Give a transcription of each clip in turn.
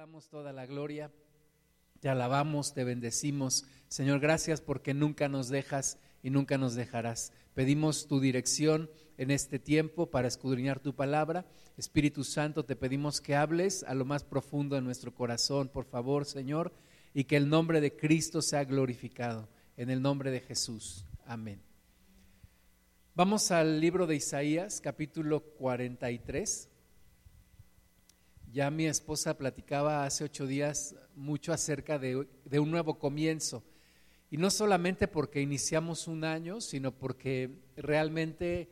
damos toda la gloria, te alabamos, te bendecimos. Señor, gracias porque nunca nos dejas y nunca nos dejarás. Pedimos tu dirección en este tiempo para escudriñar tu palabra. Espíritu Santo, te pedimos que hables a lo más profundo de nuestro corazón, por favor, Señor, y que el nombre de Cristo sea glorificado. En el nombre de Jesús. Amén. Vamos al libro de Isaías, capítulo 43. Ya mi esposa platicaba hace ocho días mucho acerca de, un nuevo comienzo. Y no solamente porque iniciamos un año, sino porque realmente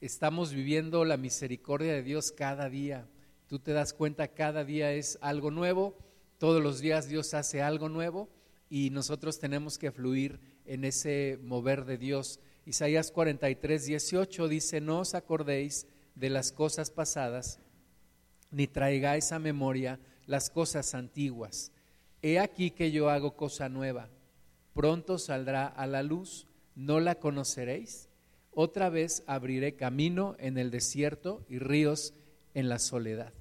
estamos viviendo la misericordia de Dios cada día. Tú te das cuenta, cada día es algo nuevo, todos los días Dios hace algo nuevo y nosotros tenemos que fluir en ese mover de Dios. Isaías 43, 18 dice, no os acordéis de las cosas pasadas ni traigáis a memoria las cosas antiguas. He aquí que yo hago cosa nueva. Pronto saldrá a la luz, ¿no la conoceréis? Otra vez abriré camino en el desierto y ríos en la soledad.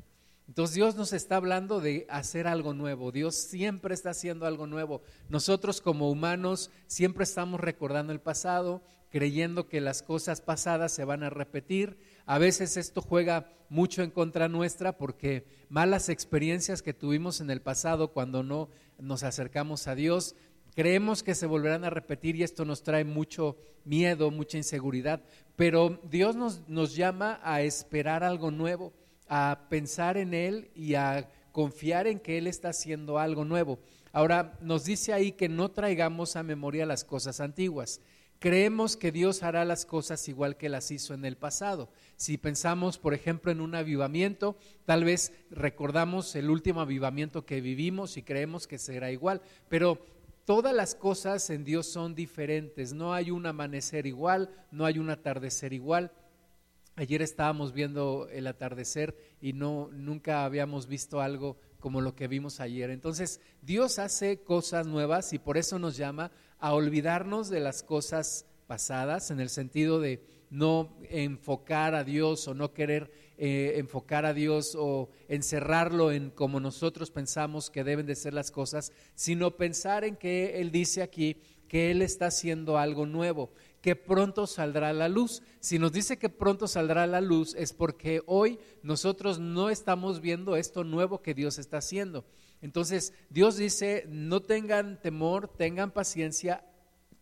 Entonces Dios nos está hablando de hacer algo nuevo. Dios siempre está haciendo algo nuevo. Nosotros como humanos siempre estamos recordando el pasado, creyendo que las cosas pasadas se van a repetir. A veces esto juega mucho en contra nuestra porque malas experiencias que tuvimos en el pasado cuando no nos acercamos a Dios, creemos que se volverán a repetir y esto nos trae mucho miedo, mucha inseguridad. Pero Dios nos, nos llama a esperar algo nuevo, a pensar en Él y a confiar en que Él está haciendo algo nuevo. Ahora, nos dice ahí que no traigamos a memoria las cosas antiguas. Creemos que Dios hará las cosas igual que las hizo en el pasado. Si pensamos, por ejemplo, en un avivamiento, tal vez recordamos el último avivamiento que vivimos y creemos que será igual, pero todas las cosas en Dios son diferentes. No hay un amanecer igual, no hay un atardecer igual. Ayer estábamos viendo el atardecer y no nunca habíamos visto algo como lo que vimos ayer. Entonces, Dios hace cosas nuevas y por eso nos llama a olvidarnos de las cosas pasadas, en el sentido de no enfocar a Dios o no querer eh, enfocar a Dios o encerrarlo en como nosotros pensamos que deben de ser las cosas, sino pensar en que Él dice aquí que Él está haciendo algo nuevo, que pronto saldrá la luz. Si nos dice que pronto saldrá la luz es porque hoy nosotros no estamos viendo esto nuevo que Dios está haciendo. Entonces Dios dice, no tengan temor, tengan paciencia,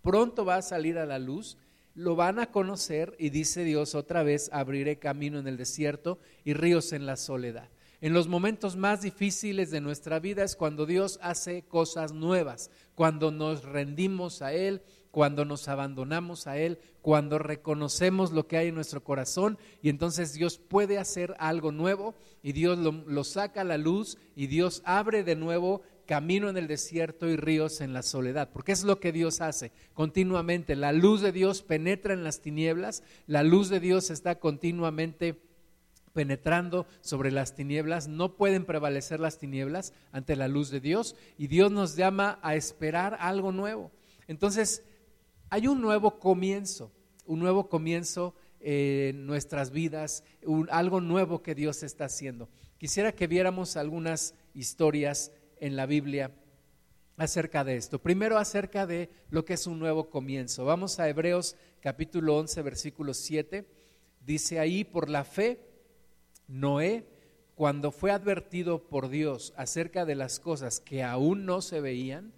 pronto va a salir a la luz, lo van a conocer y dice Dios otra vez, abriré camino en el desierto y ríos en la soledad. En los momentos más difíciles de nuestra vida es cuando Dios hace cosas nuevas, cuando nos rendimos a Él, cuando nos abandonamos a Él, cuando reconocemos lo que hay en nuestro corazón y entonces Dios puede hacer algo nuevo y Dios lo, saca a la luz y Dios abre de nuevo camino en el desierto y ríos en la soledad, porque es lo que Dios hace continuamente. La luz de Dios penetra en las tinieblas, la luz de Dios está continuamente penetrando sobre las tinieblas, no pueden prevalecer las tinieblas ante la luz de Dios y Dios nos llama a esperar algo nuevo. Entonces, hay un nuevo comienzo, un nuevo comienzo en nuestras vidas, algo nuevo que Dios está haciendo. Quisiera que viéramos algunas historias en la Biblia acerca de esto. Primero acerca de lo que es un nuevo comienzo. Vamos a Hebreos capítulo 11, versículo 7. Dice ahí, por la fe, Noé, cuando fue advertido por Dios acerca de las cosas que aún no se veían,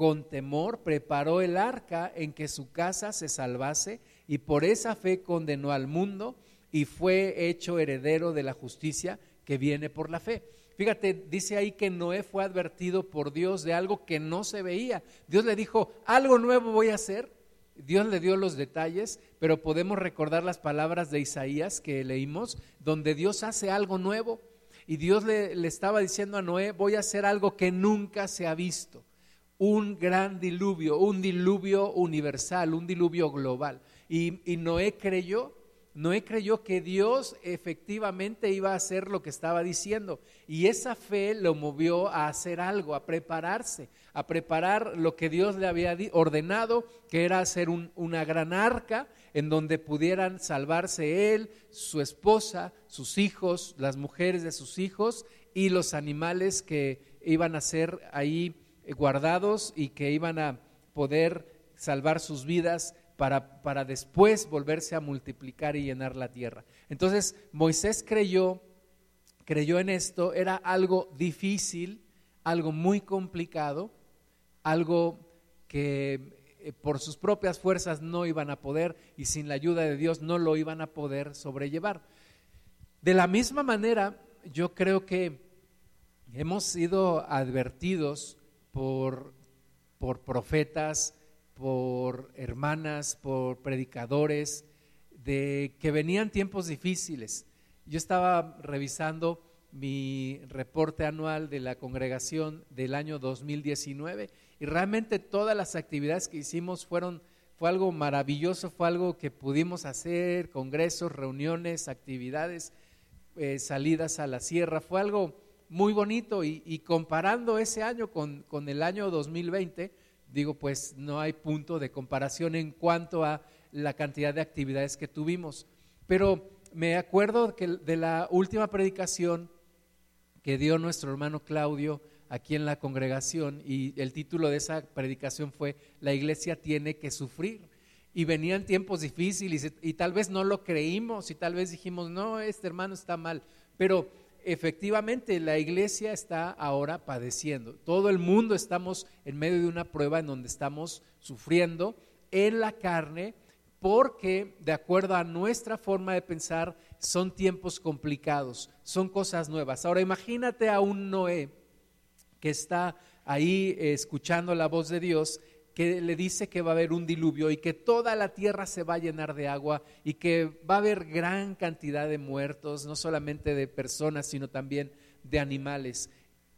con temor preparó el arca en que su casa se salvase y por esa fe condenó al mundo y fue hecho heredero de la justicia que viene por la fe. Fíjate, dice ahí que Noé fue advertido por Dios de algo que no se veía. Dios le dijo, algo nuevo voy a hacer. Dios le dio los detalles, pero podemos recordar las palabras de Isaías que leímos, donde Dios hace algo nuevo. Y Dios le, le estaba diciendo a Noé, voy a hacer algo que nunca se ha visto un gran diluvio, un diluvio universal, un diluvio global. Y, Noé creyó, Noé creyó que Dios efectivamente iba a hacer lo que estaba diciendo. Y esa fe lo movió a hacer algo, a prepararse, a preparar lo que Dios le había ordenado, que era hacer una gran arca en donde pudieran salvarse él, su esposa, sus hijos, las mujeres de sus hijos y los animales que iban a ser ahí guardados y que iban a poder salvar sus vidas para, para después volverse a multiplicar y llenar la tierra. Entonces Moisés creyó, creyó en esto, era algo difícil, algo muy complicado, algo que eh, por sus propias fuerzas no iban a poder y sin la ayuda de Dios no lo iban a poder sobrellevar. De la misma manera, yo creo que hemos sido advertidos por, por profetas, por hermanas, por predicadores, de que venían tiempos difíciles. Yo estaba revisando mi reporte anual de la congregación del año 2019 y realmente todas las actividades que hicimos fueron fue algo maravilloso, fue algo que pudimos hacer, congresos, reuniones, actividades, eh, salidas a la sierra, fue algo muy bonito y, comparando ese año con, con, el año 2020, digo, pues no hay punto de comparación en cuanto a la cantidad de actividades que tuvimos. Pero me acuerdo que de la última predicación que dio nuestro hermano Claudio aquí en la congregación y el título de esa predicación fue La iglesia tiene que sufrir. Y venían tiempos difíciles y, tal vez no lo creímos y tal vez dijimos, no, este hermano está mal. Pero efectivamente la iglesia está ahora padeciendo. Todo el mundo estamos en medio de una prueba en donde estamos sufriendo en la carne porque de acuerdo a nuestra forma de pensar son tiempos complicados, son cosas nuevas. Ahora imagínate a un Noé que está ahí eh, escuchando la voz de Dios, que le dice que va a haber un diluvio y que toda la tierra se va a llenar de agua y que va a haber gran cantidad de muertos, no solamente de personas, sino también de animales.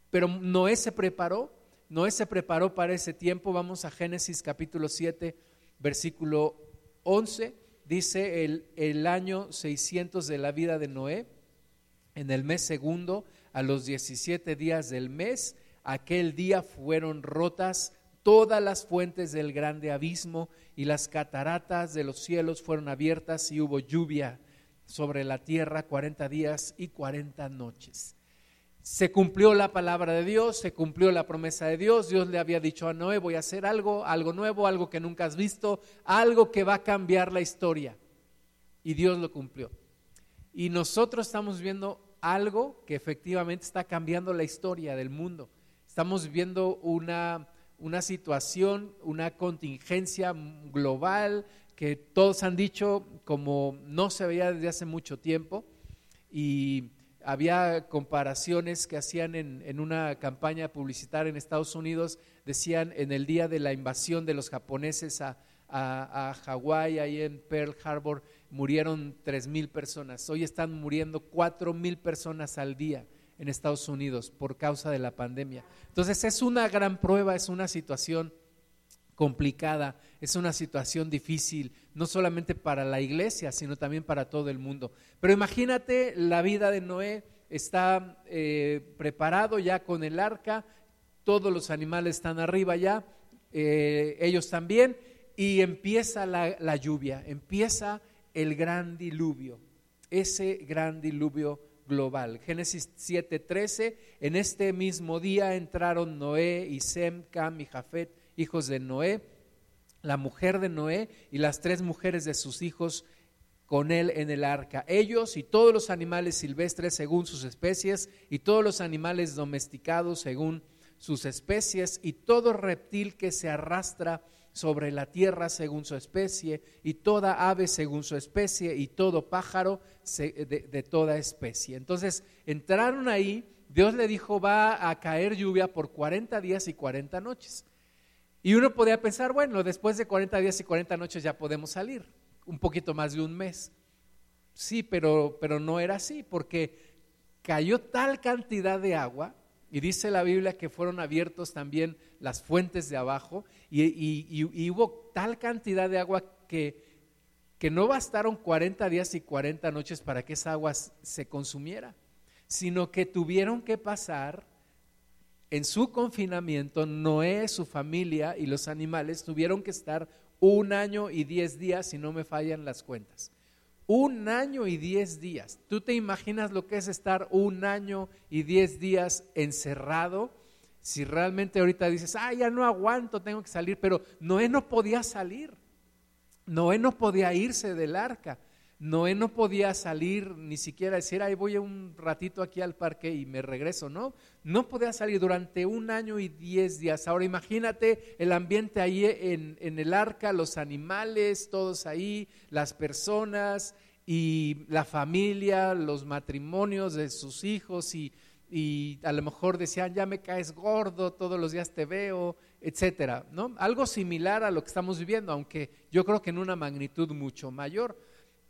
Pero Noé se preparó, Noé se preparó para ese tiempo. Vamos a Génesis capítulo 7, versículo 11. Dice el, el año 600 de la vida de Noé, en el mes segundo, a los 17 días del mes, Aquel día fueron rotas todas las fuentes del grande abismo y las cataratas de los cielos fueron abiertas y hubo lluvia sobre la tierra cuarenta días y cuarenta noches. Se cumplió la palabra de Dios, se cumplió la promesa de Dios. Dios le había dicho a Noé, voy a hacer algo, algo nuevo, algo que nunca has visto, algo que va a cambiar la historia. Y Dios lo cumplió. Y nosotros estamos viendo algo que efectivamente está cambiando la historia del mundo. Estamos viviendo una, una situación, una contingencia global que todos han dicho como no se veía desde hace mucho tiempo y había comparaciones que hacían en, en, una campaña publicitaria en Estados Unidos, decían en el día de la invasión de los japoneses a, a, a Hawái, ahí en Pearl Harbor, murieron tres mil personas. Hoy están muriendo cuatro mil personas al día en Estados Unidos por causa de la pandemia. Entonces es una gran prueba, es una situación complicada, es una situación difícil, no solamente para la iglesia, sino también para todo el mundo. Pero imagínate la vida de Noé, está eh, preparado ya con el arca, todos los animales están arriba ya, eh, ellos también, y empieza la, la lluvia, empieza el gran diluvio, ese gran diluvio global. Génesis 7:13, en este mismo día entraron Noé y Sem, Cam y Jafet, hijos de Noé, la mujer de Noé y las tres mujeres de sus hijos con él en el arca. Ellos y todos los animales silvestres según sus especies y todos los animales domesticados según sus especies y todo reptil que se arrastra sobre la tierra según su especie, y toda ave según su especie, y todo pájaro de, toda especie. Entonces entraron ahí, Dios le dijo, va a caer lluvia por 40 días y 40 noches. Y uno podía pensar, bueno, después de 40 días y 40 noches ya podemos salir, un poquito más de un mes. Sí, pero, pero no era así, porque cayó tal cantidad de agua y dice la Biblia que fueron abiertos también las fuentes de abajo y, hubo tal cantidad de agua que, que no bastaron 40 días y 40 noches para que esa agua se consumiera, sino que tuvieron que pasar en su confinamiento, Noé, su familia y los animales tuvieron que estar un año y diez días, si no me fallan las cuentas. Un año y diez días. ¿Tú te imaginas lo que es estar un año y diez días encerrado? Si realmente ahorita dices, ah, ya no aguanto, tengo que salir, pero Noé no podía salir. Noé no podía irse del arca. Noé no podía salir ni siquiera decir, ay, voy un ratito aquí al parque y me regreso, ¿no? No podía salir durante un año y diez días. Ahora imagínate el ambiente ahí en, en el arca, los animales, todos ahí, las personas y la familia, los matrimonios de sus hijos y, y a lo mejor decían, ya me caes gordo, todos los días te veo, etcétera, ¿no? Algo similar a lo que estamos viviendo, aunque yo creo que en una magnitud mucho mayor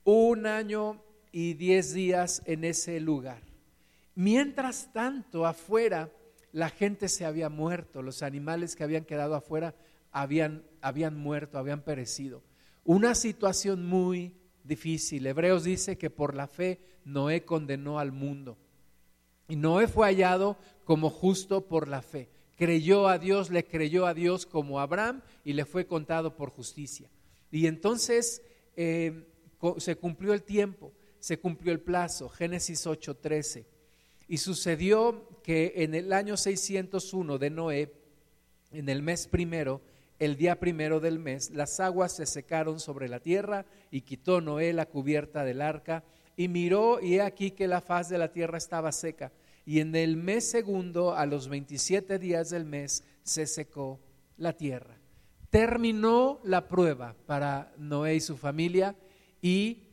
un año y diez días en ese lugar. Mientras tanto, afuera, la gente se había muerto, los animales que habían quedado afuera habían, habían muerto, habían perecido. Una situación muy difícil. Hebreos dice que por la fe Noé condenó al mundo. Y Noé fue hallado como justo por la fe. Creyó a Dios, le creyó a Dios como Abraham y le fue contado por justicia. Y entonces eh, se cumplió el tiempo, se cumplió el plazo, Génesis 8:13. Y sucedió que en el año 601 de Noé, en el mes primero, el día primero del mes, las aguas se secaron sobre la tierra y quitó Noé la cubierta del arca y miró y he aquí que la faz de la tierra estaba seca. Y en el mes segundo, a los 27 días del mes, se secó la tierra. Terminó la prueba para Noé y su familia y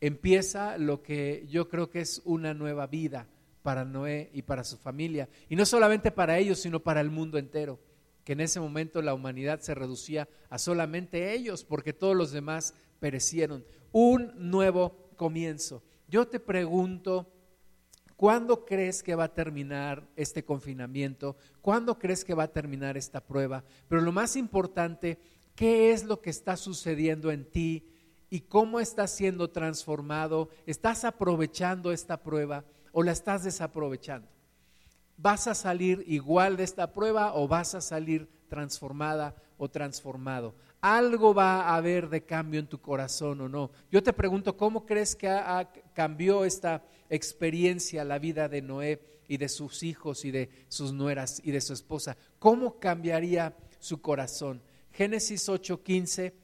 empieza lo que yo creo que es una nueva vida para Noé y para su familia. Y no solamente para ellos, sino para el mundo entero, que en ese momento la humanidad se reducía a solamente ellos, porque todos los demás perecieron. Un nuevo comienzo. Yo te pregunto, ¿cuándo crees que va a terminar este confinamiento? ¿Cuándo crees que va a terminar esta prueba? Pero lo más importante, ¿qué es lo que está sucediendo en ti? Y cómo estás siendo transformado, estás aprovechando esta prueba o la estás desaprovechando. ¿Vas a salir igual de esta prueba o vas a salir transformada o transformado? Algo va a haber de cambio en tu corazón o no. Yo te pregunto, ¿cómo crees que cambió esta experiencia la vida de Noé y de sus hijos y de sus nueras y de su esposa? ¿Cómo cambiaría su corazón? Génesis 8:15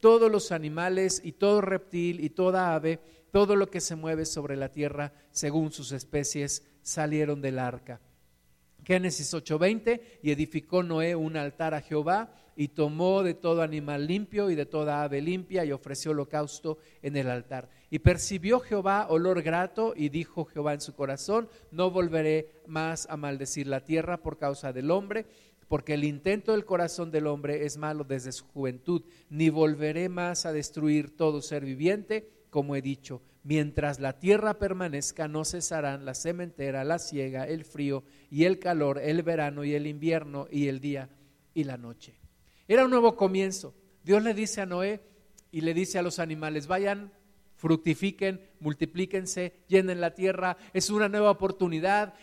todos los animales y todo reptil y toda ave, todo lo que se mueve sobre la tierra según sus especies, salieron del arca. Génesis 8:20, y edificó Noé un altar a Jehová y tomó de todo animal limpio y de toda ave limpia y ofreció holocausto en el altar. Y percibió Jehová olor grato y dijo Jehová en su corazón, no volveré más a maldecir la tierra por causa del hombre porque el intento del corazón del hombre es malo desde su juventud, ni volveré más a destruir todo ser viviente, como he dicho, mientras la tierra permanezca no cesarán la sementera, la siega, el frío y el calor, el verano y el invierno y el día y la noche. Era un nuevo comienzo. Dios le dice a Noé y le dice a los animales, vayan fructifiquen, multiplíquense, llenen la tierra, es una nueva oportunidad,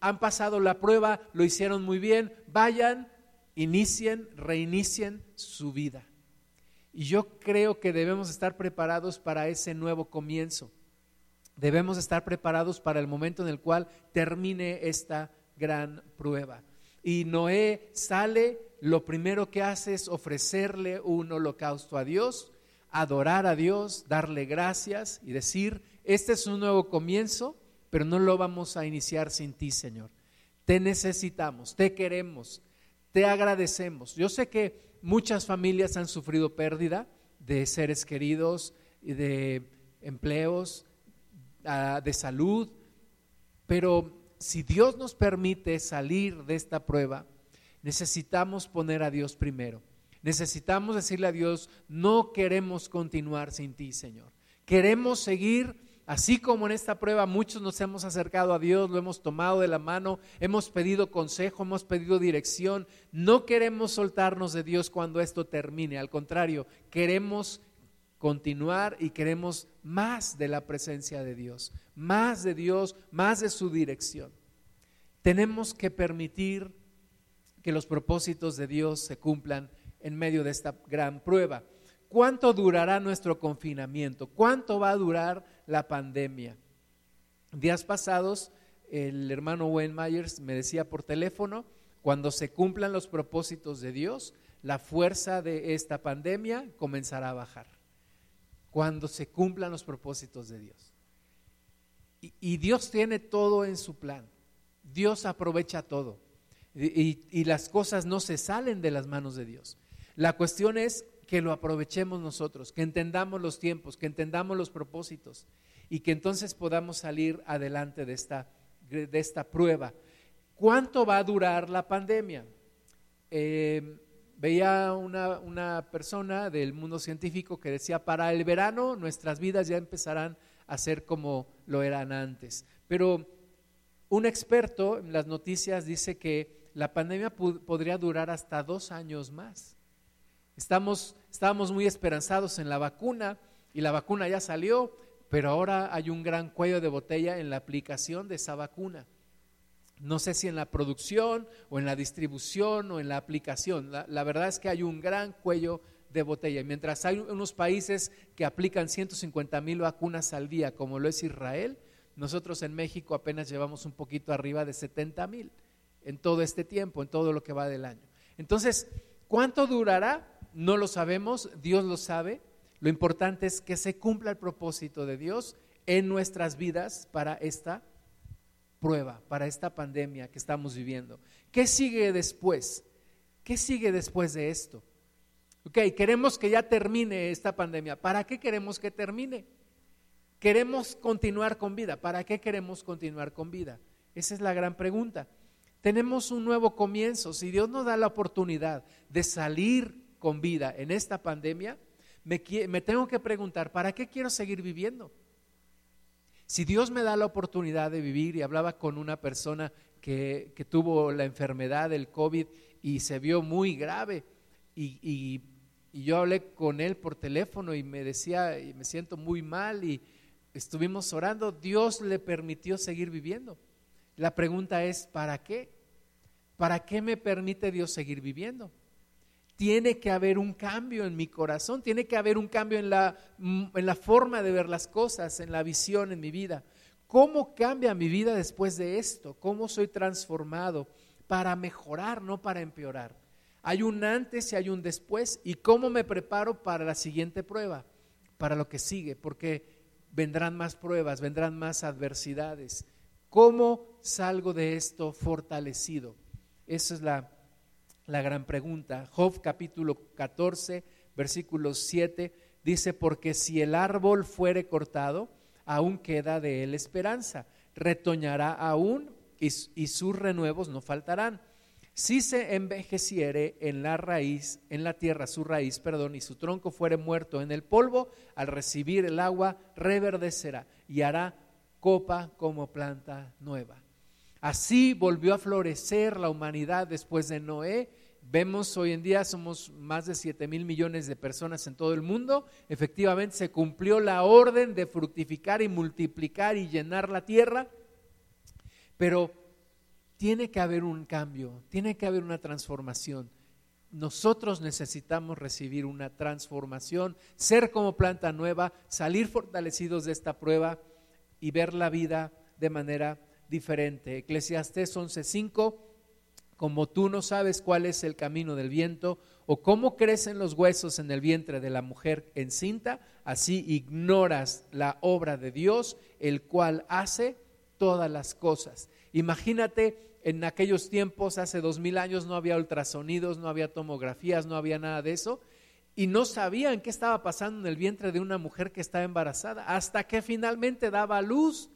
han pasado la prueba, lo hicieron muy bien, vayan, inicien, reinicien su vida. Y yo creo que debemos estar preparados para ese nuevo comienzo. Debemos estar preparados para el momento en el cual termine esta gran prueba. Y Noé sale, lo primero que hace es ofrecerle un holocausto a Dios adorar a Dios, darle gracias y decir, este es un nuevo comienzo, pero no lo vamos a iniciar sin ti, Señor. Te necesitamos, te queremos, te agradecemos. Yo sé que muchas familias han sufrido pérdida de seres queridos y de empleos, ah, de salud, pero si Dios nos permite salir de esta prueba, necesitamos poner a Dios primero. Necesitamos decirle a Dios, no queremos continuar sin ti, Señor. Queremos seguir Así como en esta prueba muchos nos hemos acercado a Dios, lo hemos tomado de la mano, hemos pedido consejo, hemos pedido dirección, no queremos soltarnos de Dios cuando esto termine, al contrario, queremos continuar y queremos más de la presencia de Dios, más de Dios, más de su dirección. Tenemos que permitir que los propósitos de Dios se cumplan en medio de esta gran prueba. ¿Cuánto durará nuestro confinamiento? ¿Cuánto va a durar la pandemia? Días pasados, el hermano Wayne Myers me decía por teléfono, cuando se cumplan los propósitos de Dios, la fuerza de esta pandemia comenzará a bajar. Cuando se cumplan los propósitos de Dios. Y, Dios tiene todo en su plan. Dios aprovecha todo. Y las cosas no se salen de las manos de Dios. La cuestión es que lo aprovechemos nosotros, que entendamos los tiempos, que entendamos los propósitos y que entonces podamos salir adelante de esta, de esta prueba. ¿Cuánto va a durar la pandemia? Eh, veía una, una, persona del mundo científico que decía, para el verano nuestras vidas ya empezarán a ser como lo eran antes. Pero un experto en las noticias dice que la pandemia podría durar hasta dos años más. Estamos, estábamos muy esperanzados en la vacuna y la vacuna ya salió, pero ahora hay un gran cuello de botella en la aplicación de esa vacuna. No sé si en la producción o en la distribución o en la aplicación. La, la, verdad es que hay un gran cuello de botella. Mientras hay unos países que aplican 150 mil vacunas al día, como lo es Israel, nosotros en México apenas llevamos un poquito arriba de 70 mil en todo este tiempo, en todo lo que va del año. Entonces, ¿cuánto durará? No lo sabemos, Dios lo sabe. Lo importante es que se cumpla el propósito de Dios en nuestras vidas para esta prueba, para esta pandemia que estamos viviendo. ¿Qué sigue después? ¿Qué sigue después de esto? Ok, queremos que ya termine esta pandemia. ¿Para qué queremos que termine? Queremos continuar con vida. ¿Para qué queremos continuar con vida? Esa es la gran pregunta. Tenemos un nuevo comienzo. Si Dios nos da la oportunidad de salir con vida en esta pandemia, me, me tengo que preguntar, ¿para qué quiero seguir viviendo? Si Dios me da la oportunidad de vivir, y hablaba con una persona que, que tuvo la enfermedad del COVID y se vio muy grave, y, y, y, yo hablé con él por teléfono y me decía, y me siento muy mal, y estuvimos orando, Dios le permitió seguir viviendo. La pregunta es, ¿para qué? ¿Para qué me permite Dios seguir viviendo? Tiene que haber un cambio en mi corazón, tiene que haber un cambio en la, en la forma de ver las cosas, en la visión en mi vida. ¿Cómo cambia mi vida después de esto? ¿Cómo soy transformado para mejorar, no para empeorar? Hay un antes y hay un después. ¿Y cómo me preparo para la siguiente prueba? Para lo que sigue, porque vendrán más pruebas, vendrán más adversidades. ¿Cómo salgo de esto fortalecido? Esa es la la gran pregunta. Job capítulo 14, versículo 7 dice, porque si el árbol fuere cortado, aún queda de él esperanza, retoñará aún y, y sus renuevos no faltarán. Si se envejeciere en la raíz, en la tierra su raíz, perdón, y su tronco fuere muerto en el polvo, al recibir el agua reverdecerá y hará copa como planta nueva. Así volvió a florecer la humanidad después de Noé Vemos hoy en día somos más de 7 mil millones de personas en todo el mundo. Efectivamente se cumplió la orden de fructificar y multiplicar y llenar la tierra. Pero tiene que haber un cambio, tiene que haber una transformación. Nosotros necesitamos recibir una transformación, ser como planta nueva, salir fortalecidos de esta prueba y ver la vida de manera diferente. Eclesiastés 11:5 como tú no sabes cuál es el camino del viento o cómo crecen los huesos en el vientre de la mujer encinta, así ignoras la obra de Dios, el cual hace todas las cosas. Imagínate, en aquellos tiempos, hace dos mil años, no había ultrasonidos, no había tomografías, no había nada de eso, y no sabían qué estaba pasando en el vientre de una mujer que estaba embarazada, hasta que finalmente daba luz.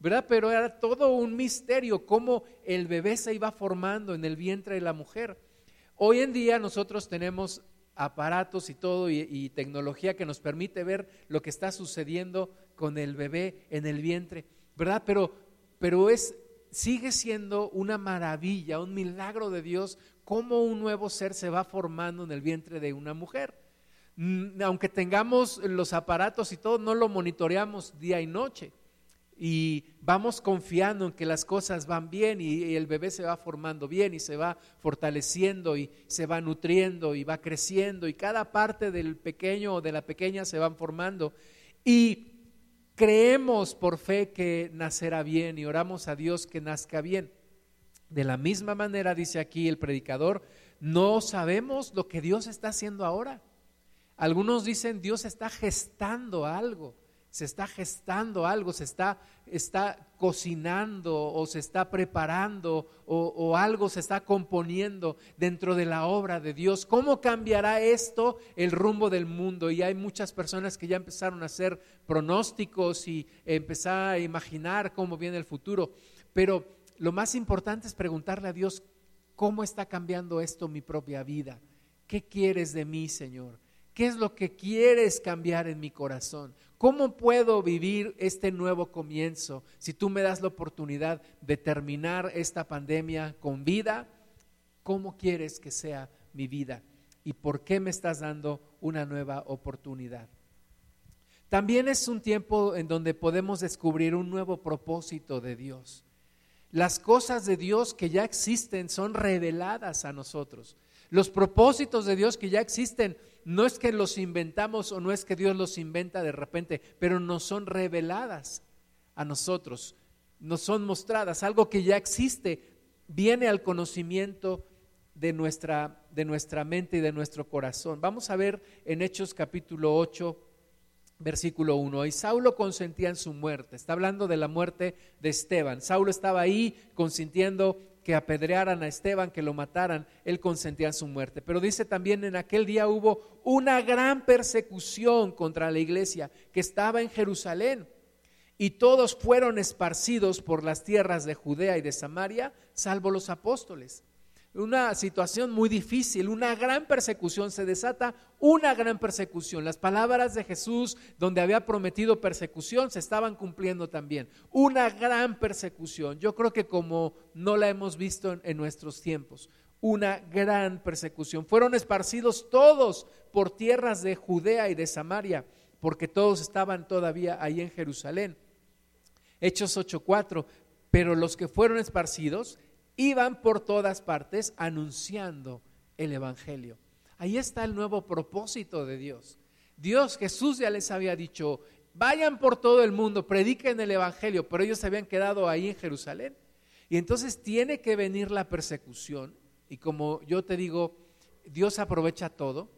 ¿Verdad? Pero era todo un misterio cómo el bebé se iba formando en el vientre de la mujer. Hoy en día nosotros tenemos aparatos y todo y, tecnología que nos permite ver lo que está sucediendo con el bebé en el vientre, ¿verdad? Pero, pero es, sigue siendo una maravilla, un milagro de Dios, cómo un nuevo ser se va formando en el vientre de una mujer. Mm, aunque tengamos los aparatos y todo, no lo monitoreamos día y noche y vamos confiando en que las cosas van bien y, el bebé se va formando bien y se va fortaleciendo y se va nutriendo y va creciendo y cada parte del pequeño o de la pequeña se van formando y creemos por fe que nacerá bien y oramos a Dios que nazca bien. De la misma manera dice aquí el predicador, no sabemos lo que Dios está haciendo ahora. Algunos dicen Dios está gestando algo se está gestando algo, se está, está cocinando o se está preparando o, algo se está componiendo dentro de la obra de Dios. ¿Cómo cambiará esto el rumbo del mundo? Y hay muchas personas que ya empezaron a hacer pronósticos y empezar a imaginar cómo viene el futuro. Pero lo más importante es preguntarle a Dios, ¿cómo está cambiando esto mi propia vida? ¿Qué quieres de mí, Señor? ¿Qué es lo que quieres cambiar en mi corazón? ¿Cómo puedo vivir este nuevo comienzo si tú me das la oportunidad de terminar esta pandemia con vida? ¿Cómo quieres que sea mi vida? ¿Y por qué me estás dando una nueva oportunidad? También es un tiempo en donde podemos descubrir un nuevo propósito de Dios. Las cosas de Dios que ya existen son reveladas a nosotros. Los propósitos de Dios que ya existen no es que los inventamos o no es que Dios los inventa de repente, pero nos son reveladas a nosotros, nos son mostradas, algo que ya existe, viene al conocimiento de nuestra, de nuestra mente y de nuestro corazón. Vamos a ver en Hechos capítulo 8, versículo 1. Y Saulo consentía en su muerte. Está hablando de la muerte de Esteban. Saulo estaba ahí consintiendo que apedrearan a Esteban, que lo mataran, él consentía en su muerte. Pero dice también en aquel día hubo una gran persecución contra la iglesia que estaba en Jerusalén y todos fueron esparcidos por las tierras de Judea y de Samaria, salvo los apóstoles una situación muy difícil, una gran persecución, se desata una gran persecución. Las palabras de Jesús, donde había prometido persecución, se estaban cumpliendo también. Una gran persecución. Yo creo que como no la hemos visto en, nuestros tiempos, una gran persecución. Fueron esparcidos todos por tierras de Judea y de Samaria, porque todos estaban todavía ahí en Jerusalén. Hechos 8:4, pero los que fueron esparcidos iban por todas partes anunciando el Evangelio. Ahí está el nuevo propósito de Dios. Dios, Jesús ya les había dicho, vayan por todo el mundo, prediquen el Evangelio, pero ellos se habían quedado ahí en Jerusalén. Y entonces tiene que venir la persecución. Y como yo te digo, Dios aprovecha todo.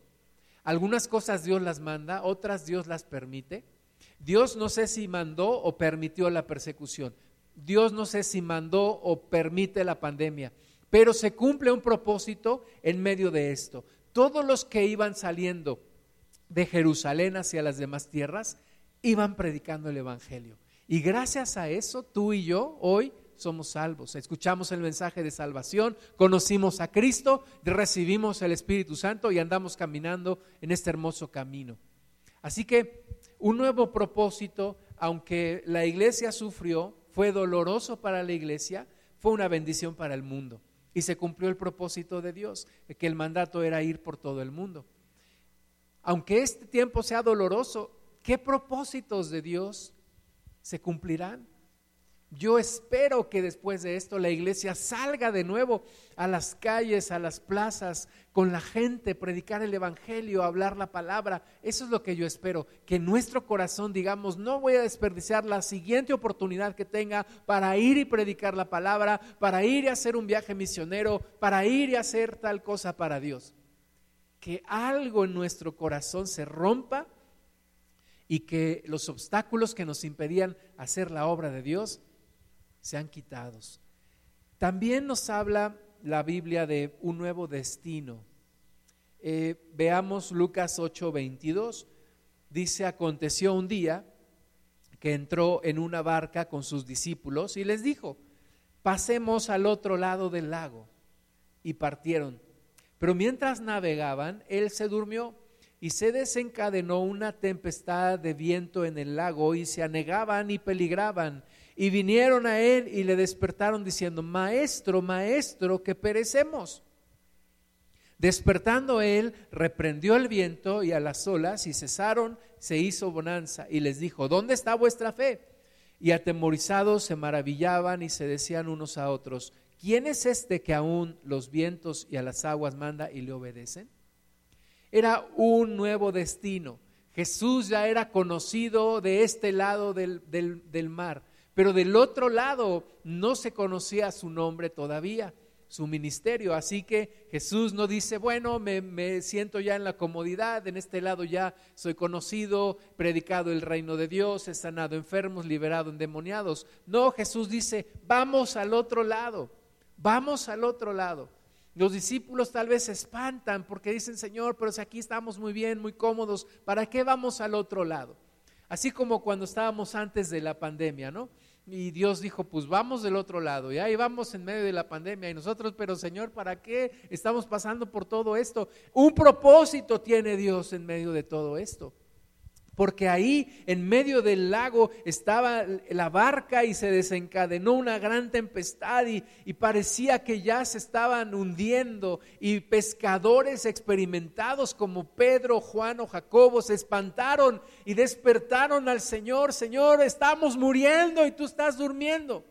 Algunas cosas Dios las manda, otras Dios las permite. Dios no sé si mandó o permitió la persecución, Dios no sé si mandó o permite la pandemia, pero se cumple un propósito en medio de esto. Todos los que iban saliendo de Jerusalén hacia las demás tierras iban predicando el Evangelio. Y gracias a eso, tú y yo hoy somos salvos. Escuchamos el mensaje de salvación, conocimos a Cristo, recibimos el Espíritu Santo y andamos caminando en este hermoso camino. Así que un nuevo propósito, aunque la iglesia sufrió, fue doloroso para la iglesia, fue una bendición para el mundo. Y se cumplió el propósito de Dios, que el mandato era ir por todo el mundo. Aunque este tiempo sea doloroso, ¿qué propósitos de Dios se cumplirán? Yo espero que después de esto la iglesia salga de nuevo a las calles, a las plazas, con la gente, predicar el Evangelio, hablar la palabra. Eso es lo que yo espero, que nuestro corazón digamos, no voy a desperdiciar la siguiente oportunidad que tenga para ir y predicar la palabra, para ir y hacer un viaje misionero, para ir y hacer tal cosa para Dios. Que algo en nuestro corazón se rompa y que los obstáculos que nos impedían hacer la obra de Dios sean quitados. También nos habla la Biblia de un nuevo destino. Eh, veamos Lucas 8:22. Dice, aconteció un día que entró en una barca con sus discípulos y les dijo, pasemos al otro lado del lago. Y partieron. Pero mientras navegaban, él se durmió y se desencadenó una tempestad de viento en el lago y se anegaban y peligraban. Y vinieron a él y le despertaron diciendo, Maestro, Maestro, que perecemos. Despertando él, reprendió el viento y a las olas y cesaron, se hizo bonanza y les dijo, ¿dónde está vuestra fe? Y atemorizados se maravillaban y se decían unos a otros, ¿quién es este que aún los vientos y a las aguas manda y le obedecen? Era un nuevo destino. Jesús ya era conocido de este lado del, del mar, pero del otro lado no se conocía su nombre todavía su ministerio. Así que Jesús no dice, bueno, me, siento ya en la comodidad, en este lado ya soy conocido, predicado el reino de Dios, he sanado enfermos, liberado endemoniados. No, Jesús dice, vamos al otro lado, vamos al otro lado. Los discípulos tal vez se espantan porque dicen, Señor, pero si aquí estamos muy bien, muy cómodos, ¿para qué vamos al otro lado? Así como cuando estábamos antes de la pandemia, ¿no? Y Dios dijo, pues vamos del otro lado. Y ahí vamos en medio de la pandemia. Y nosotros, pero Señor, ¿para qué estamos pasando por todo esto? Un propósito tiene Dios en medio de todo esto porque ahí en medio del lago estaba la barca y se desencadenó una gran tempestad y, parecía que ya se estaban hundiendo y pescadores experimentados como Pedro, Juan o Jacobo se espantaron y despertaron al Señor, Señor, estamos muriendo y tú estás durmiendo.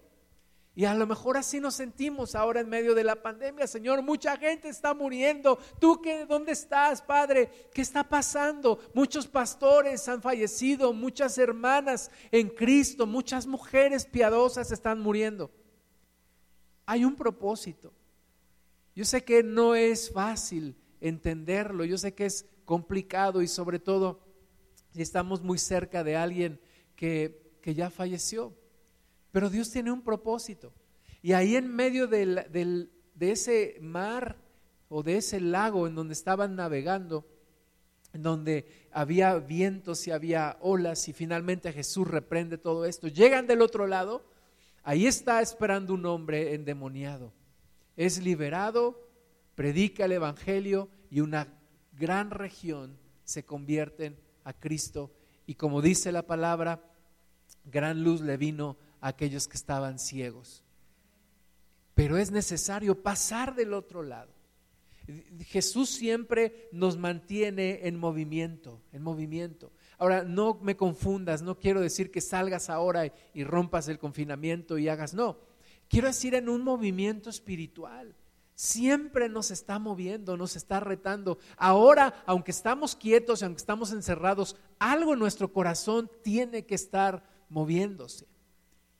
Y a lo mejor así nos sentimos ahora en medio de la pandemia, Señor. Mucha gente está muriendo. ¿Tú qué, dónde estás, Padre? ¿Qué está pasando? Muchos pastores han fallecido, muchas hermanas en Cristo, muchas mujeres piadosas están muriendo. Hay un propósito. Yo sé que no es fácil entenderlo, yo sé que es complicado y sobre todo si estamos muy cerca de alguien que, que ya falleció. Pero Dios tiene un propósito. Y ahí en medio de ese mar o de ese lago en donde estaban navegando, en donde había vientos y había olas y finalmente Jesús reprende todo esto, llegan del otro lado, ahí está esperando un hombre endemoniado. Es liberado, predica el Evangelio y una gran región se convierten a Cristo. Y como dice la palabra, gran luz le vino aquellos que estaban ciegos. Pero es necesario pasar del otro lado. Jesús siempre nos mantiene en movimiento, en movimiento. Ahora, no me confundas, no quiero decir que salgas ahora y rompas el confinamiento y hagas, no. Quiero decir en un movimiento espiritual. Siempre nos está moviendo, nos está retando. Ahora, aunque estamos quietos y aunque estamos encerrados, algo en nuestro corazón tiene que estar moviéndose.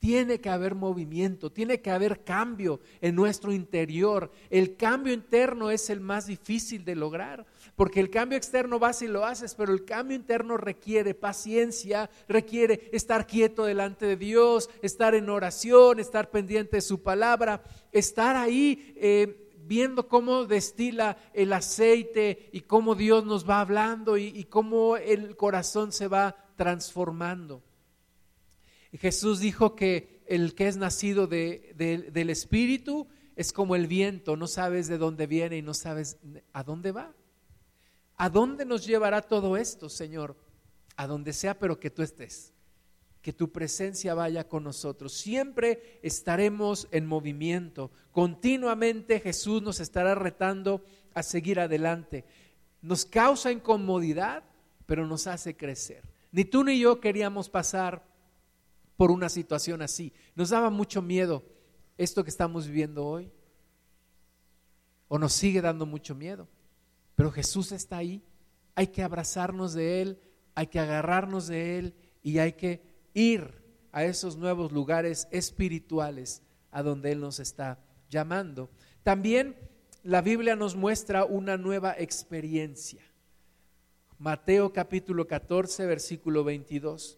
Tiene que haber movimiento, tiene que haber cambio en nuestro interior. El cambio interno es el más difícil de lograr, porque el cambio externo vas y lo haces, pero el cambio interno requiere paciencia, requiere estar quieto delante de Dios, estar en oración, estar pendiente de su palabra, estar ahí. Eh, viendo cómo destila el aceite y cómo Dios nos va hablando y, y cómo el corazón se va transformando. Jesús dijo que el que es nacido del Espíritu es como el viento, no sabes de dónde viene y no sabes a dónde va. ¿A dónde nos llevará todo esto, Señor? A donde sea, pero que tú estés, que tu presencia vaya con nosotros. Siempre estaremos en movimiento. Continuamente Jesús nos estará retando a seguir adelante. Nos causa incomodidad, pero nos hace crecer. Ni tú ni yo queríamos pasar por una situación así. Nos daba mucho miedo esto que estamos viviendo hoy. O nos sigue dando mucho miedo. Pero Jesús está ahí. Hay que abrazarnos de Él, hay que agarrarnos de Él y hay que ir a esos nuevos lugares espirituales a donde Él nos está llamando. También la Biblia nos muestra una nueva experiencia. Mateo capítulo 14, versículo 22.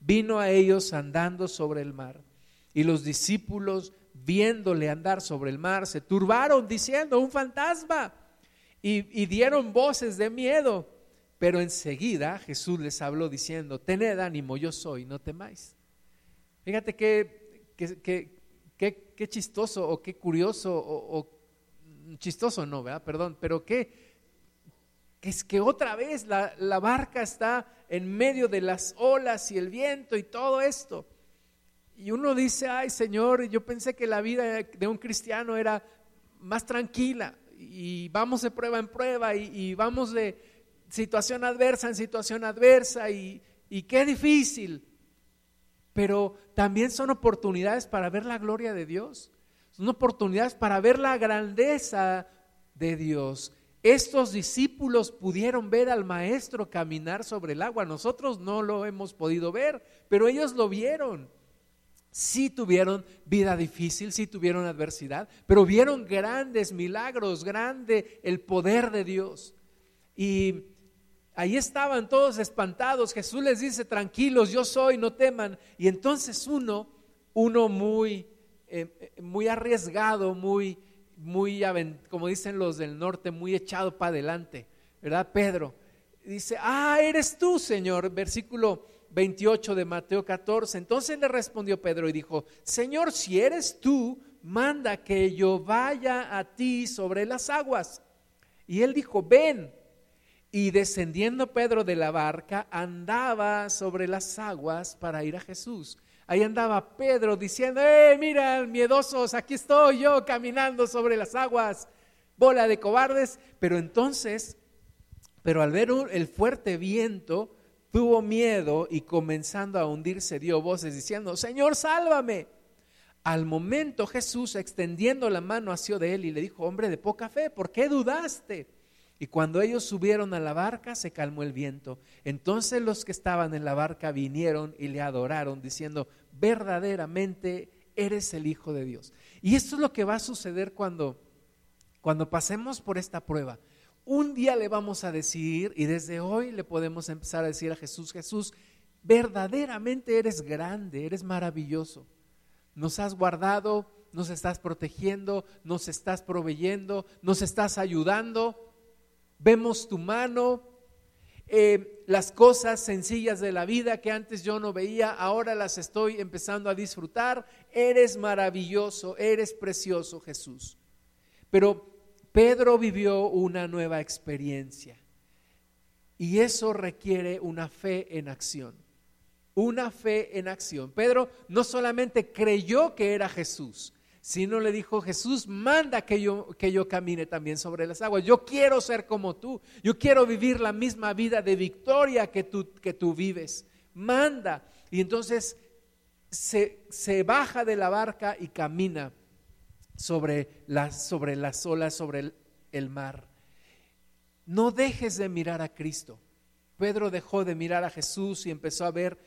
vino a ellos andando sobre el mar. Y los discípulos, viéndole andar sobre el mar, se turbaron diciendo, un fantasma. Y, dieron voces de miedo. Pero enseguida Jesús les habló diciendo, tened ánimo, yo soy, no temáis. Fíjate que, que, qué, chistoso o qué curioso o, chistoso no, ¿verdad? Perdón, pero qué, es que otra vez la, la, barca está en medio de las olas y el viento y todo esto. Y uno dice, ay Señor, yo pensé que la vida de un cristiano era más tranquila y vamos de prueba en prueba y, vamos de situación adversa en situación adversa y, y qué difícil pero también son oportunidades para ver la gloria de Dios. Son oportunidades para ver la grandeza de Dios. Estos discípulos pudieron ver al maestro caminar sobre el agua. Nosotros no lo hemos podido ver, pero ellos lo vieron. Sí tuvieron vida difícil, sí tuvieron adversidad, pero vieron grandes milagros, grande el poder de Dios. Y Ahí estaban todos espantados. Jesús les dice, tranquilos, yo soy, no teman. Y entonces uno, uno muy, eh, muy arriesgado, muy, muy, como dicen los del norte, muy echado para adelante, ¿verdad? Pedro dice, ah, eres tú, Señor. Versículo 28 de Mateo 14. Entonces le respondió Pedro y dijo, Señor, si eres tú, manda que yo vaya a ti sobre las aguas. Y él dijo, ven. Y descendiendo Pedro de la barca, andaba sobre las aguas para ir a Jesús. Ahí andaba Pedro diciendo, ¡eh, mira, miedosos, aquí estoy yo caminando sobre las aguas! Bola de cobardes. Pero entonces, pero al ver el fuerte viento, tuvo miedo y comenzando a hundirse dio voces diciendo, Señor, sálvame. Al momento Jesús, extendiendo la mano, hacia de él y le dijo, hombre de poca fe, ¿por qué dudaste? Y cuando ellos subieron a la barca, se calmó el viento. Entonces los que estaban en la barca vinieron y le adoraron, diciendo, verdaderamente eres el Hijo de Dios. Y esto es lo que va a suceder cuando, cuando pasemos por esta prueba. Un día le vamos a decir, y desde hoy le podemos empezar a decir a Jesús, Jesús, verdaderamente eres grande, eres maravilloso. Nos has guardado, nos estás protegiendo, nos estás proveyendo, nos estás ayudando vemos tu mano, eh, las cosas sencillas de la vida que antes yo no veía, ahora las estoy empezando a disfrutar. Eres maravilloso, eres precioso Jesús. Pero Pedro vivió una nueva experiencia y eso requiere una fe en acción. Una fe en acción. Pedro no solamente creyó que era Jesús, sino le dijo, Jesús, manda que yo, que yo camine también sobre las aguas. Yo quiero ser como tú. Yo quiero vivir la misma vida de victoria que tú, que tú vives. Manda. Y entonces se, se baja de la barca y camina sobre las, sobre las olas, sobre el, el mar. No dejes de mirar a Cristo. Pedro dejó de mirar a Jesús y empezó a ver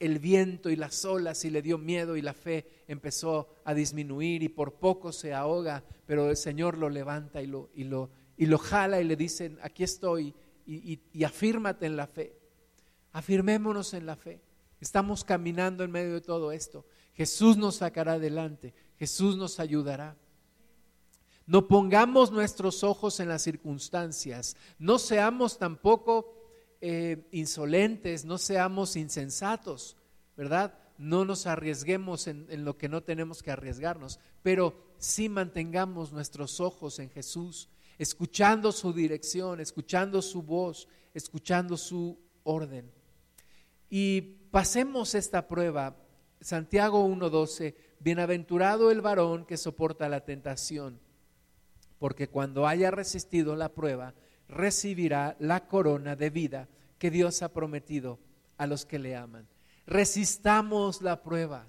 el viento y las olas y le dio miedo y la fe empezó a disminuir y por poco se ahoga, pero el Señor lo levanta y lo, y lo, y lo jala y le dicen, aquí estoy y, y afírmate en la fe. Afirmémonos en la fe. Estamos caminando en medio de todo esto. Jesús nos sacará adelante, Jesús nos ayudará. No pongamos nuestros ojos en las circunstancias, no seamos tampoco eh, insolentes, no seamos insensatos, ¿verdad? No nos arriesguemos en, en, lo que no tenemos que arriesgarnos, pero sí mantengamos nuestros ojos en Jesús, escuchando su dirección, escuchando su voz, escuchando su orden. Y pasemos esta prueba. Santiago 1.12, bienaventurado el varón que soporta la tentación, porque cuando haya resistido la prueba, recibirá la corona de vida que Dios ha prometido a los que le aman. Resistamos la prueba.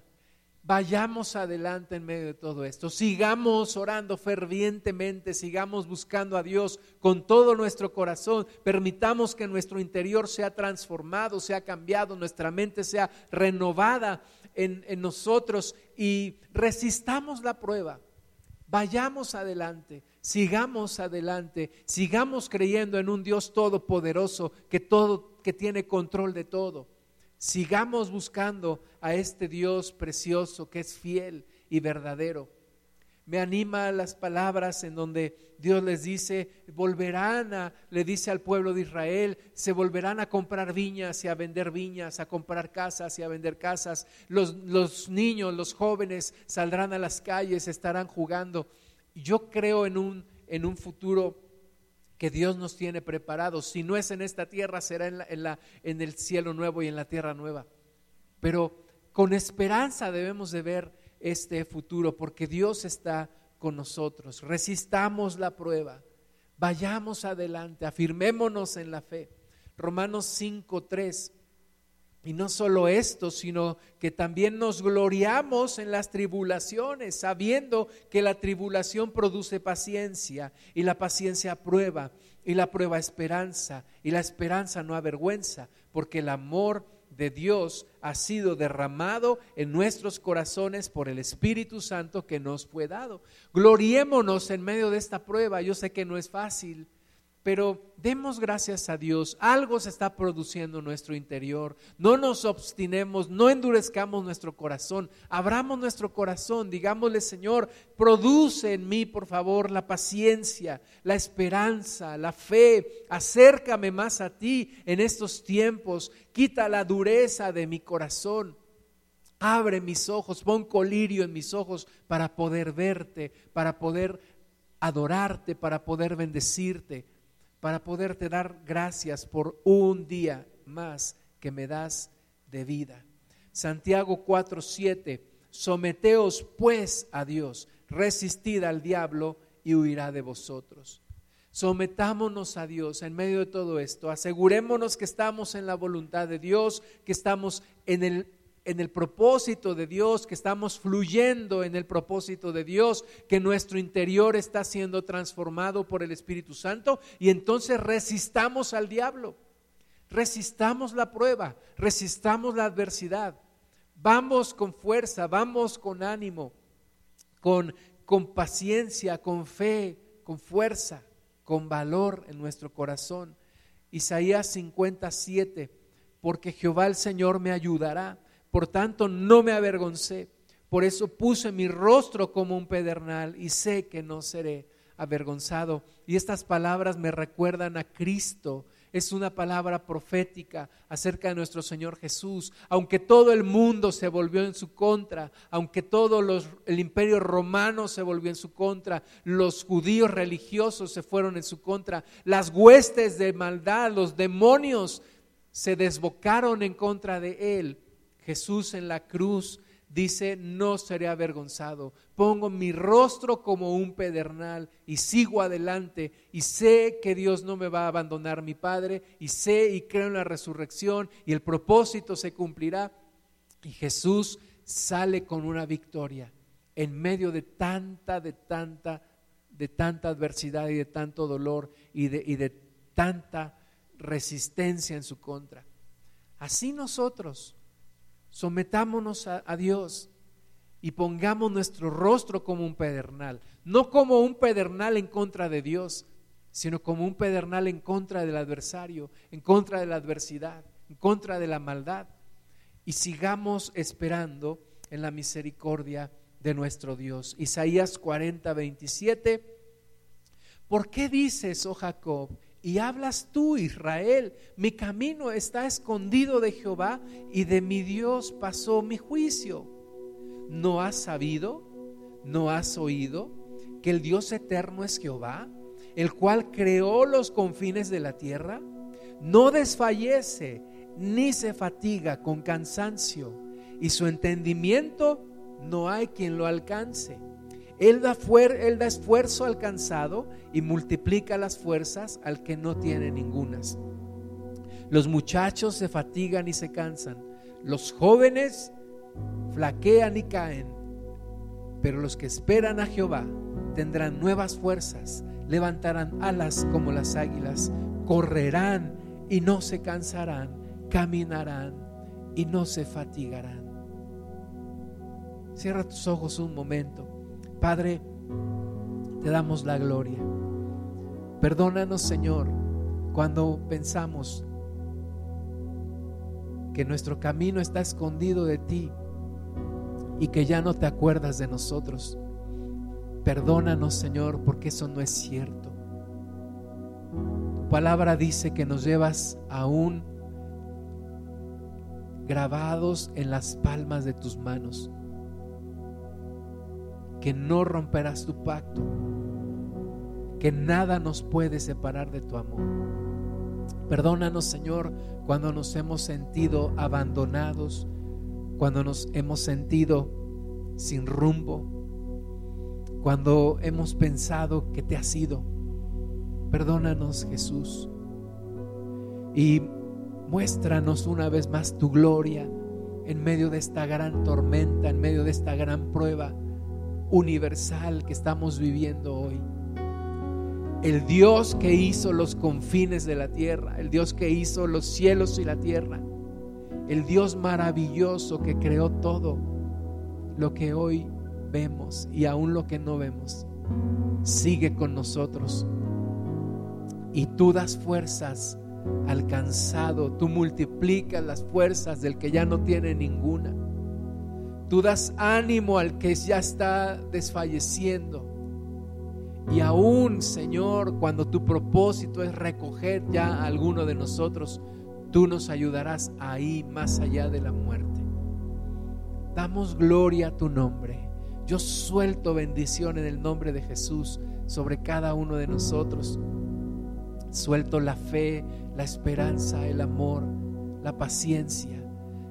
Vayamos adelante en medio de todo esto. Sigamos orando fervientemente, sigamos buscando a Dios con todo nuestro corazón. Permitamos que nuestro interior sea transformado, sea cambiado, nuestra mente sea renovada en, en nosotros y resistamos la prueba. Vayamos adelante, sigamos adelante, sigamos creyendo en un Dios todopoderoso que todo que tiene control de todo. Sigamos buscando a este Dios precioso que es fiel y verdadero me anima las palabras en donde Dios les dice, volverán a, le dice al pueblo de Israel, se volverán a comprar viñas y a vender viñas, a comprar casas y a vender casas. Los, los niños, los jóvenes saldrán a las calles, estarán jugando. Yo creo en un, en un futuro que Dios nos tiene preparado. Si no es en esta tierra, será en, en, la, en el cielo nuevo y en la tierra nueva. Pero con esperanza debemos de ver este futuro, porque Dios está con nosotros. Resistamos la prueba, vayamos adelante, afirmémonos en la fe. Romanos 5.3. Y no solo esto, sino que también nos gloriamos en las tribulaciones, sabiendo que la tribulación produce paciencia y la paciencia prueba y la prueba esperanza y la esperanza no avergüenza, porque el amor de Dios ha sido derramado en nuestros corazones por el Espíritu Santo que nos fue dado. Gloriémonos en medio de esta prueba. Yo sé que no es fácil, pero demos gracias a Dios. Algo se está produciendo en nuestro interior. No nos obstinemos, no endurezcamos nuestro corazón. Abramos nuestro corazón. Digámosle, Señor, produce en mí, por favor, la paciencia, la esperanza, la fe. Acércame más a ti en estos tiempos. Quita la dureza de mi corazón. Abre mis ojos, pon colirio en mis ojos para poder verte, para poder adorarte, para poder bendecirte para poderte dar gracias por un día más que me das de vida. Santiago 4:7, someteos pues a Dios, resistid al diablo y huirá de vosotros. Sometámonos a Dios en medio de todo esto, asegurémonos que estamos en la voluntad de Dios, que estamos en el en el propósito de Dios, que estamos fluyendo en el propósito de Dios, que nuestro interior está siendo transformado por el Espíritu Santo y entonces resistamos al diablo, resistamos la prueba, resistamos la adversidad. Vamos con fuerza, vamos con ánimo, con, con paciencia, con fe, con fuerza, con valor en nuestro corazón. Isaías 57, porque Jehová el Señor me ayudará por tanto, no me avergoncé. Por eso puse mi rostro como un pedernal y sé que no seré avergonzado. Y estas palabras me recuerdan a Cristo. Es una palabra profética acerca de nuestro Señor Jesús. Aunque todo el mundo se volvió en su contra, aunque todo el imperio romano se volvió en su contra, los judíos religiosos se fueron en su contra, las huestes de maldad, los demonios se desbocaron en contra de él Jesús en la cruz dice, no seré avergonzado, pongo mi rostro como un pedernal y sigo adelante y sé que Dios no me va a abandonar mi Padre y sé y creo en la resurrección y el propósito se cumplirá. Y Jesús sale con una victoria en medio de tanta, de tanta, de tanta adversidad y de tanto dolor y de, y de tanta resistencia en su contra. Así nosotros Sometámonos a, Dios y pongamos nuestro rostro como un pedernal, no como un pedernal en contra de Dios, sino como un pedernal en contra del adversario, en contra de la adversidad, en contra de la maldad. Y sigamos esperando en la misericordia de nuestro Dios. Isaías 40, 27. ¿Por qué dices, oh Jacob, y hablas tú, Israel, mi camino está escondido de Jehová y de mi Dios pasó mi juicio. ¿No has sabido? ¿No has oído que el Dios eterno es Jehová, el cual creó los confines de la tierra? No desfallece ni se fatiga con cansancio y su entendimiento no hay quien lo alcance. Él da, él da esfuerzo al cansado y multiplica las fuerzas al que no tiene ningunas. Los muchachos se fatigan y se cansan. Los jóvenes flaquean y caen. Pero los que esperan a Jehová tendrán nuevas fuerzas, levantarán alas como las águilas, correrán y no se cansarán, caminarán y no se fatigarán. Cierra tus ojos un momento. Padre, te damos la gloria. Perdónanos, Señor, cuando pensamos que nuestro camino está escondido de ti y que ya no te acuerdas de nosotros. Perdónanos, Señor, porque eso no es cierto. Tu palabra dice que nos llevas aún grabados en las palmas de tus manos, que no romperás tu pacto, que nada nos puede separar de tu amor. Perdónanos, Señor, cuando nos hemos sentido abandonados, cuando nos hemos sentido sin rumbo, cuando hemos pensado que te has ido. Perdónanos, Jesús. Y muéstranos una vez más tu gloria en medio de esta gran tormenta, en medio de esta gran prueba universal que estamos viviendo hoy. El Dios que hizo los confines de la tierra, el Dios que hizo los cielos y la tierra, el Dios maravilloso que creó todo lo que hoy vemos y aún lo que no vemos, sigue con nosotros. Y tú das fuerzas al cansado, tú multiplicas las fuerzas del que ya no tiene ninguna. Tú das ánimo al que ya está desfalleciendo. Y aún, Señor, cuando tu propósito es recoger ya a alguno de nosotros, tú nos ayudarás ahí más allá de la muerte. Damos gloria a tu nombre. Yo suelto bendición en el nombre de Jesús sobre cada uno de nosotros. Suelto la fe, la esperanza, el amor, la paciencia.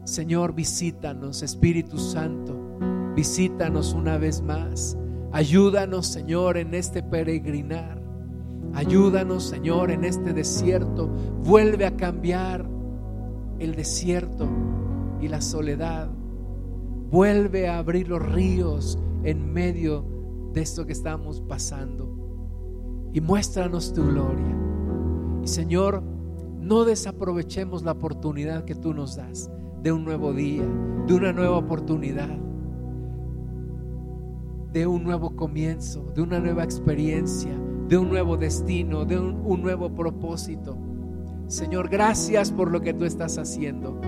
Señor, visítanos, Espíritu Santo, visítanos una vez más. Ayúdanos, Señor, en este peregrinar. Ayúdanos, Señor, en este desierto. Vuelve a cambiar el desierto y la soledad. Vuelve a abrir los ríos en medio de esto que estamos pasando. Y muéstranos tu gloria. Y Señor, no desaprovechemos la oportunidad que tú nos das de un nuevo día, de una nueva oportunidad de un nuevo comienzo, de una nueva experiencia, de un nuevo destino, de un, nuevo propósito. Señor, gracias por lo que tú estás haciendo.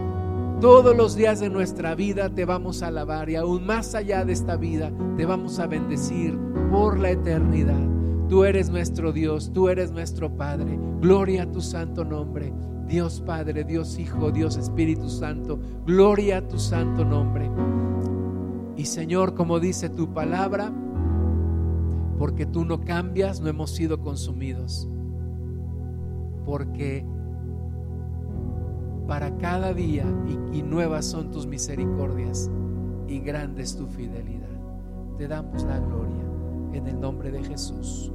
Todos los días de nuestra vida te vamos a alabar y aún más allá de esta vida te vamos a bendecir por la eternidad. Tú eres nuestro Dios, tú eres nuestro Padre. Gloria a tu santo nombre. Dios Padre, Dios Hijo, Dios Espíritu Santo. Gloria a tu santo nombre. Y Señor, como dice tu palabra, porque tú no cambias, no hemos sido consumidos. Porque para cada día y, nuevas son tus misericordias y grande es tu fidelidad. Te damos la gloria en el nombre de Jesús.